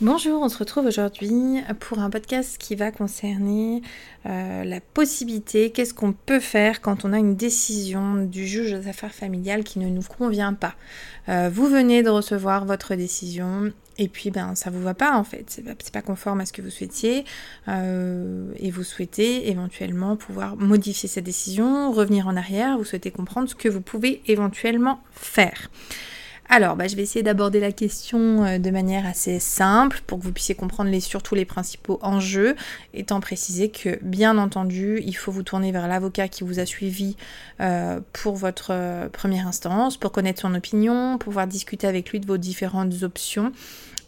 Bonjour, on se retrouve aujourd'hui pour un podcast qui va concerner euh, la possibilité, qu'est-ce qu'on peut faire quand on a une décision du juge aux affaires familiales qui ne nous convient pas. Euh, vous venez de recevoir votre décision et puis ben ça vous va pas en fait, c'est pas, pas conforme à ce que vous souhaitiez euh, et vous souhaitez éventuellement pouvoir modifier cette décision, revenir en arrière, vous souhaitez comprendre ce que vous pouvez éventuellement faire. Alors, bah, je vais essayer d'aborder la question euh, de manière assez simple pour que vous puissiez comprendre les, surtout les principaux enjeux, étant précisé que, bien entendu, il faut vous tourner vers l'avocat qui vous a suivi euh, pour votre euh, première instance, pour connaître son opinion, pouvoir discuter avec lui de vos différentes options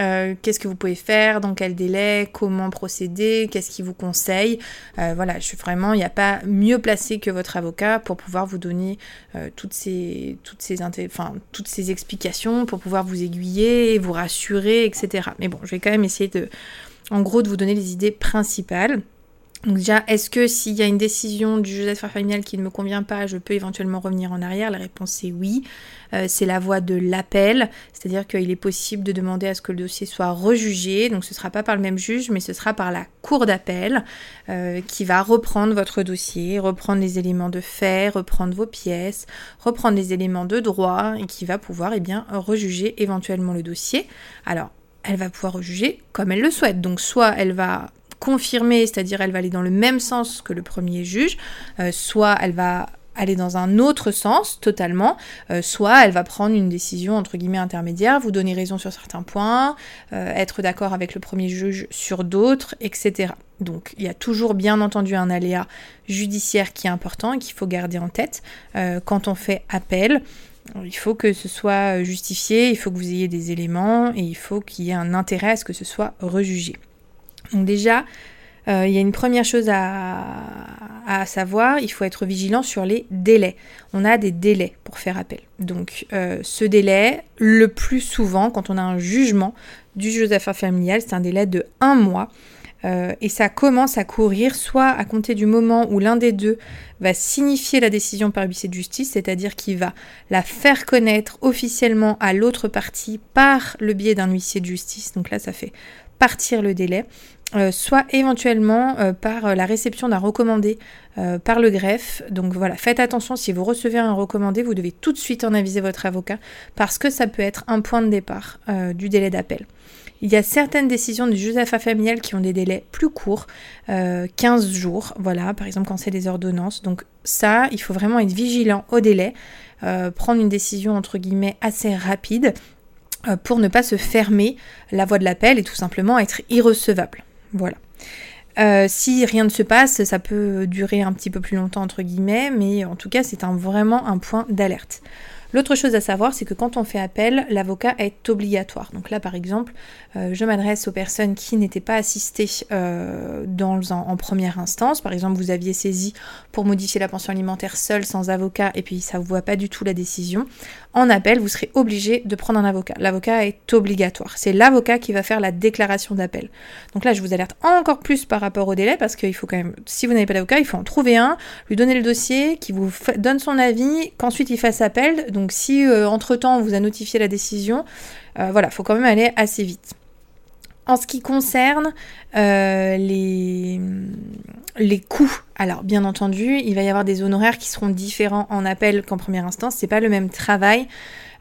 euh, qu'est-ce que vous pouvez faire, dans quel délai, comment procéder, qu'est-ce qu'il vous conseille. Euh, voilà, je suis vraiment, il n'y a pas mieux placé que votre avocat pour pouvoir vous donner euh, toutes, ces, toutes, ces explications, pour pouvoir vous aiguiller, vous rassurer, etc. Mais bon, je vais quand même essayer de, en gros, de vous donner les idées principales. Donc déjà, est-ce que s'il y a une décision du juge d'affaires familiales qui ne me convient pas, je peux éventuellement revenir en arrière? La réponse est oui. Euh, c'est la voie de l'appel, c'est-à-dire qu'il est possible de demander à ce que le dossier soit rejugé. Donc ce ne sera pas par le même juge, mais ce sera par la cour d'appel euh, qui va reprendre votre dossier, reprendre les éléments de fait, reprendre vos pièces, reprendre les éléments de droit et qui va pouvoir eh bien, rejuger éventuellement le dossier. Alors, elle va pouvoir rejuger comme elle le souhaite. Donc soit elle va confirmée, c'est-à-dire elle va aller dans le même sens que le premier juge, euh, soit elle va aller dans un autre sens totalement, euh, soit elle va prendre une décision entre guillemets intermédiaire, vous donner raison sur certains points, euh, être d'accord avec le premier juge sur d'autres, etc. Donc il y a toujours bien entendu un aléa judiciaire qui est important et qu'il faut garder en tête quand on fait appel. Il faut que ce soit justifié, il faut que vous ayez des éléments et il faut qu'il y ait un intérêt à ce que ce soit rejugé. Donc déjà, euh, il y a une première chose à, savoir, il faut être vigilant sur les délais. On a des délais pour faire appel. Donc euh, ce délai, le plus souvent, quand on a un jugement du juge d'affaires familiales, c'est un délai de un mois. Euh, et ça commence à courir soit à compter du moment où l'un des deux va signifier la décision par huissier de justice, c'est-à-dire qu'il va la faire connaître officiellement à l'autre partie par le biais d'un huissier de justice. Donc là, ça fait partir le délai. Euh, soit éventuellement euh, par euh, la réception d'un recommandé par le greffe. Donc voilà, faites attention, si vous recevez un recommandé, vous devez tout de suite en aviser votre avocat parce que ça peut être un point de départ du délai d'appel. Il y a certaines décisions du juge d'affaires familiales qui ont des délais plus courts, 15 jours, voilà, par exemple quand c'est des ordonnances. Donc ça, il faut vraiment être vigilant au délai, prendre une décision entre guillemets assez rapide pour ne pas se fermer la voie de l'appel et tout simplement être irrecevable. Voilà. Euh, si rien ne se passe, ça peut durer un petit peu plus longtemps entre guillemets, mais en tout cas c'est vraiment un point d'alerte. L'autre chose à savoir, c'est que quand on fait appel, l'avocat est obligatoire. Donc là, par exemple, euh, je m'adresse aux personnes qui n'étaient pas assistées euh, en, première instance. Par exemple, vous aviez saisi pour modifier la pension alimentaire seule, sans avocat, et puis ça ne vous voit pas du tout la décision. En appel, vous serez obligé de prendre un avocat. L'avocat est obligatoire. C'est l'avocat qui va faire la déclaration d'appel. Donc là, je vous alerte encore plus par rapport au délai, parce qu'il faut quand si vous n'avez pas d'avocat, il faut en trouver un, lui donner le dossier, qui vous donne son avis, qu'ensuite il fasse appel. Si euh, entre-temps on vous a notifié la décision, euh, voilà, il faut quand même aller assez vite. En ce qui concerne euh, les, les coûts, alors bien entendu, il va y avoir des honoraires qui seront différents en appel qu'en première instance. C'est pas le même travail.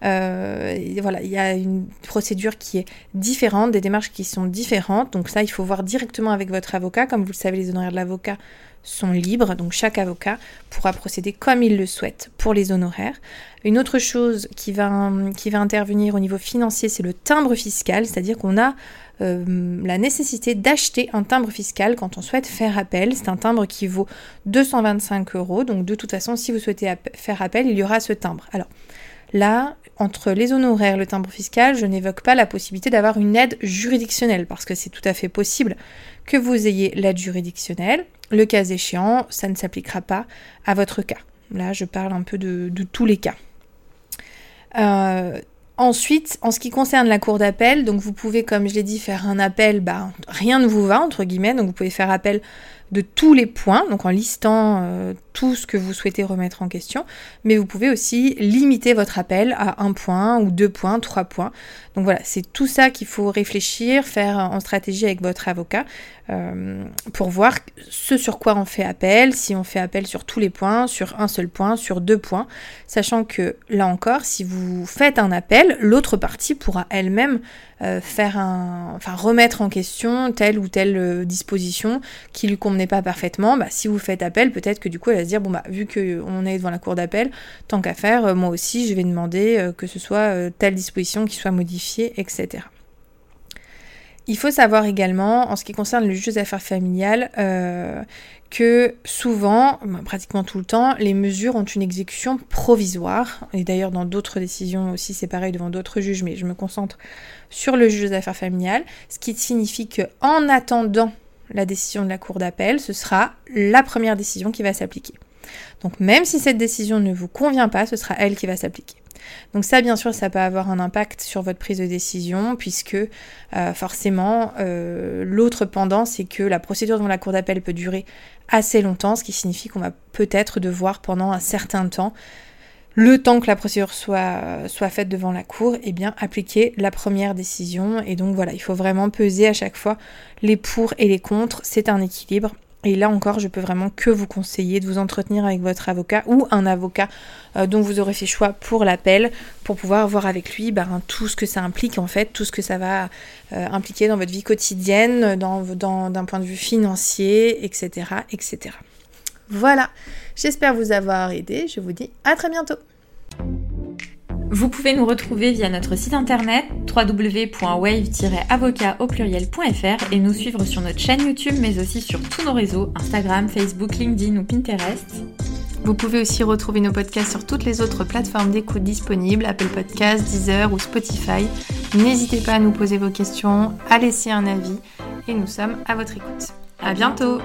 voilà, il y a une procédure qui est différente, des démarches qui sont différentes. Donc ça, il faut voir directement avec votre avocat. Comme vous le savez, les honoraires de l'avocat sont libres, donc chaque avocat pourra procéder comme il le souhaite pour les honoraires. Une autre chose qui va intervenir au niveau financier, c'est le timbre fiscal, c'est-à-dire qu'on a euh, la nécessité d'acheter un timbre fiscal quand on souhaite faire appel. C'est un timbre qui vaut 225 euros, donc de toute façon, si vous souhaitez faire appel, il y aura ce timbre. Alors, Là, entre les honoraires et le timbre fiscal, je n'évoque pas la possibilité d'avoir une aide juridictionnelle, parce que c'est tout à fait possible que vous ayez l'aide juridictionnelle. Le cas échéant, ça ne s'appliquera pas à votre cas. Là, je parle un peu de, tous les cas. Ensuite, en ce qui concerne la cour d'appel, donc vous pouvez, comme je l'ai dit, faire un appel, bah, rien ne vous va, entre guillemets, donc vous pouvez faire appel de tous les points, donc en listant euh, tout ce que vous souhaitez remettre en question, mais vous pouvez aussi limiter votre appel à un point ou deux points, trois points. Donc voilà, c'est tout ça qu'il faut réfléchir, faire en stratégie avec votre avocat euh, pour voir ce sur quoi on fait appel, si on fait appel sur tous les points, sur un seul point, sur deux points, sachant que là encore, si vous faites un appel, l'autre partie pourra elle-même euh, faire un, enfin remettre en question telle ou telle disposition qui lui convenait pas parfaitement, bah, si vous faites appel, peut-être que du coup elle va se dire bon bah vu qu'on est devant la cour d'appel, tant qu'à faire, euh, moi aussi je vais demander euh, que ce soit euh, telle disposition qui soit modifiée, etc. Il faut savoir également, en ce qui concerne le juge des affaires familiales, que souvent, bah, pratiquement tout le temps, les mesures ont une exécution provisoire. Et d'ailleurs, dans d'autres décisions aussi, c'est pareil devant d'autres juges, mais je me concentre sur le juge des affaires familiales, ce qui signifie que en attendant la décision de la cour d'appel, ce sera la première décision qui va s'appliquer. Donc même si cette décision ne vous convient pas, ce sera elle qui va s'appliquer. Donc ça, bien sûr, ça peut avoir un impact sur votre prise de décision, puisque euh, forcément, euh, l'autre pendant, c'est que la procédure devant la cour d'appel peut durer assez longtemps, ce qui signifie qu'on va peut-être devoir pendant un certain temps le temps que la procédure soit, soit faite devant la cour, eh bien appliquer la première décision. Et donc voilà, il faut vraiment peser à chaque fois les pour et les contre. C'est un équilibre. Et là encore, je peux vraiment que vous conseiller de vous entretenir avec votre avocat ou un avocat euh, dont vous aurez fait choix pour l'appel pour pouvoir voir avec lui ben, tout ce que ça implique en fait, tout ce que ça va euh, impliquer dans votre vie quotidienne, d'un point de vue financier, etc. etc. Voilà, j'espère vous avoir aidé. Je vous dis à très bientôt. Vous pouvez nous retrouver via notre site internet www.wave-avocat et nous suivre sur notre chaîne YouTube mais aussi sur tous nos réseaux Instagram, Facebook, LinkedIn ou Pinterest. Vous pouvez aussi retrouver nos podcasts sur toutes les autres plateformes d'écoute disponibles, Apple Podcasts, Deezer ou Spotify. N'hésitez pas à nous poser vos questions, à laisser un avis et nous sommes à votre écoute. À bientôt!